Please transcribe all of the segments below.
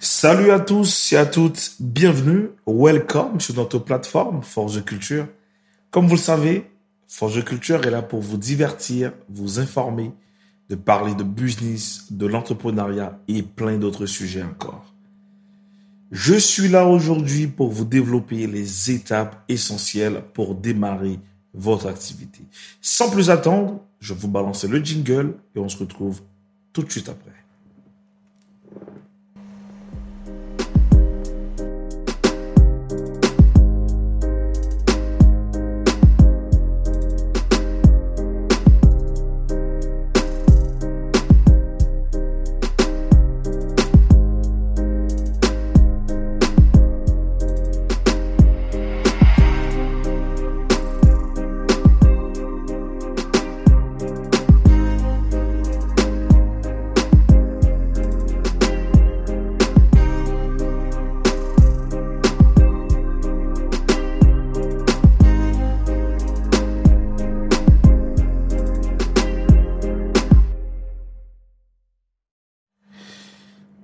Salut à tous et à toutes, bienvenue, welcome sur notre plateforme Forge Culture. Comme vous le savez, Forge Culture est là pour vous divertir, vous informer, de parler de business, de l'entrepreneuriat et plein d'autres sujets encore. Je suis là aujourd'hui pour vous développer les étapes essentielles pour démarrer votre activité. Sans plus attendre, je vous balance le jingle et on se retrouve tout de suite après.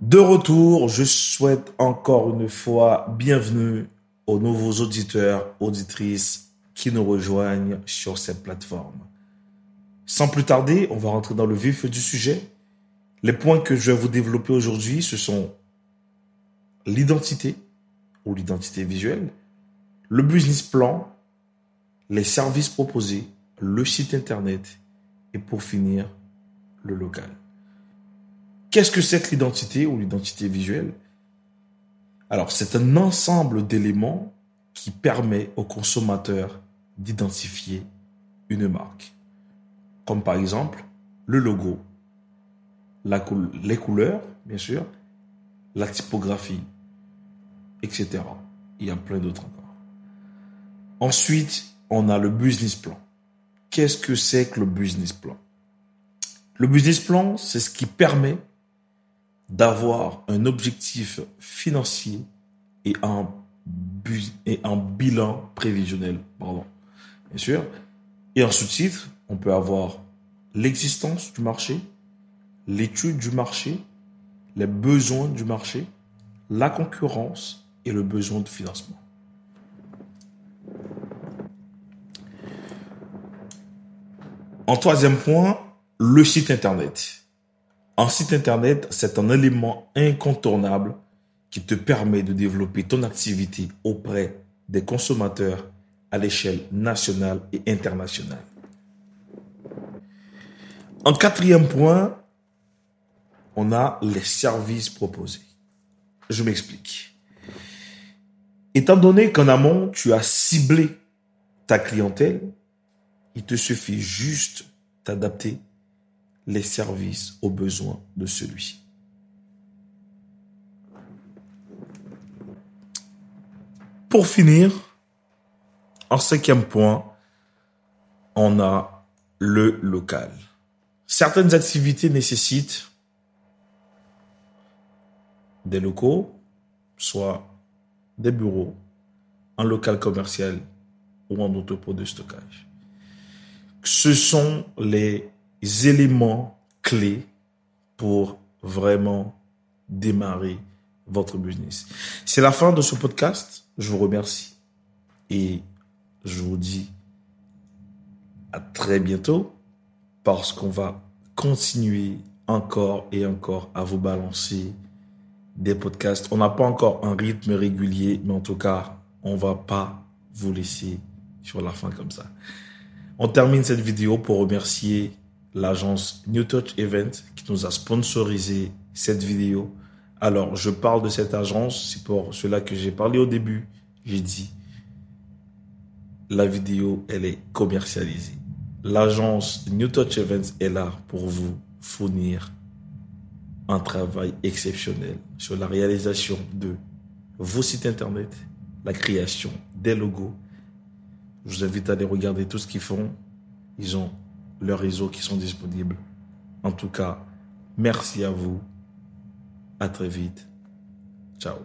De retour, je souhaite encore une fois bienvenue aux nouveaux auditeurs, auditrices qui nous rejoignent sur cette plateforme. Sans plus tarder, on va rentrer dans le vif du sujet. Les points que je vais vous développer aujourd'hui, ce sont l'identité ou l'identité visuelle, le business plan, les services proposés, le site internet et pour finir, le local. Qu'est-ce que c'est que l'identité ou l'identité visuelle? Alors, c'est un ensemble d'éléments qui permet au consommateur d'identifier une marque. Comme par exemple le logo, les couleurs, bien sûr, la typographie, etc. Il y a plein d'autres encore. Ensuite, on a le business plan. Qu'est-ce que c'est que le business plan? Le business plan, c'est ce qui permet d'avoir un objectif financier et un, bilan prévisionnel. Bien sûr. Et en sous-titre, on peut avoir l'existence du marché, l'étude du marché, les besoins du marché, la concurrence et le besoin de financement. En troisième point, le site Internet. Un site Internet, c'est un élément incontournable qui te permet de développer ton activité auprès des consommateurs à l'échelle nationale et internationale. En quatrième point, on a les services proposés. Je m'explique. Étant donné qu'en amont, tu as ciblé ta clientèle, il te suffit juste d'adapter les services aux besoins de celui-ci. Pour finir, en cinquième point, on a le local. Certaines activités nécessitent des locaux, soit des bureaux, un local commercial ou un entrepôt de stockage. Ce sont les éléments clés pour vraiment démarrer votre business. C'est la fin de ce podcast. Je vous remercie et je vous dis à très bientôt parce qu'on va continuer encore et encore à vous balancer des podcasts. On n'a pas encore un rythme régulier, mais en tout cas, on va pas vous laisser sur la fin comme ça. On termine cette vidéo pour remercier l'agence New Touch Event qui nous a sponsorisé cette vidéo. Alors, je parle de cette agence, c'est pour cela que j'ai parlé au début. J'ai dit, la vidéo, elle est commercialisée. L'agence New Touch Events est là pour vous fournir un travail exceptionnel sur la réalisation de vos sites internet, la création des logos. Je vous invite à aller regarder tout ce qu'ils font. Ils ont leurs réseaux qui sont disponibles. En tout cas, merci à vous. À très vite. Ciao.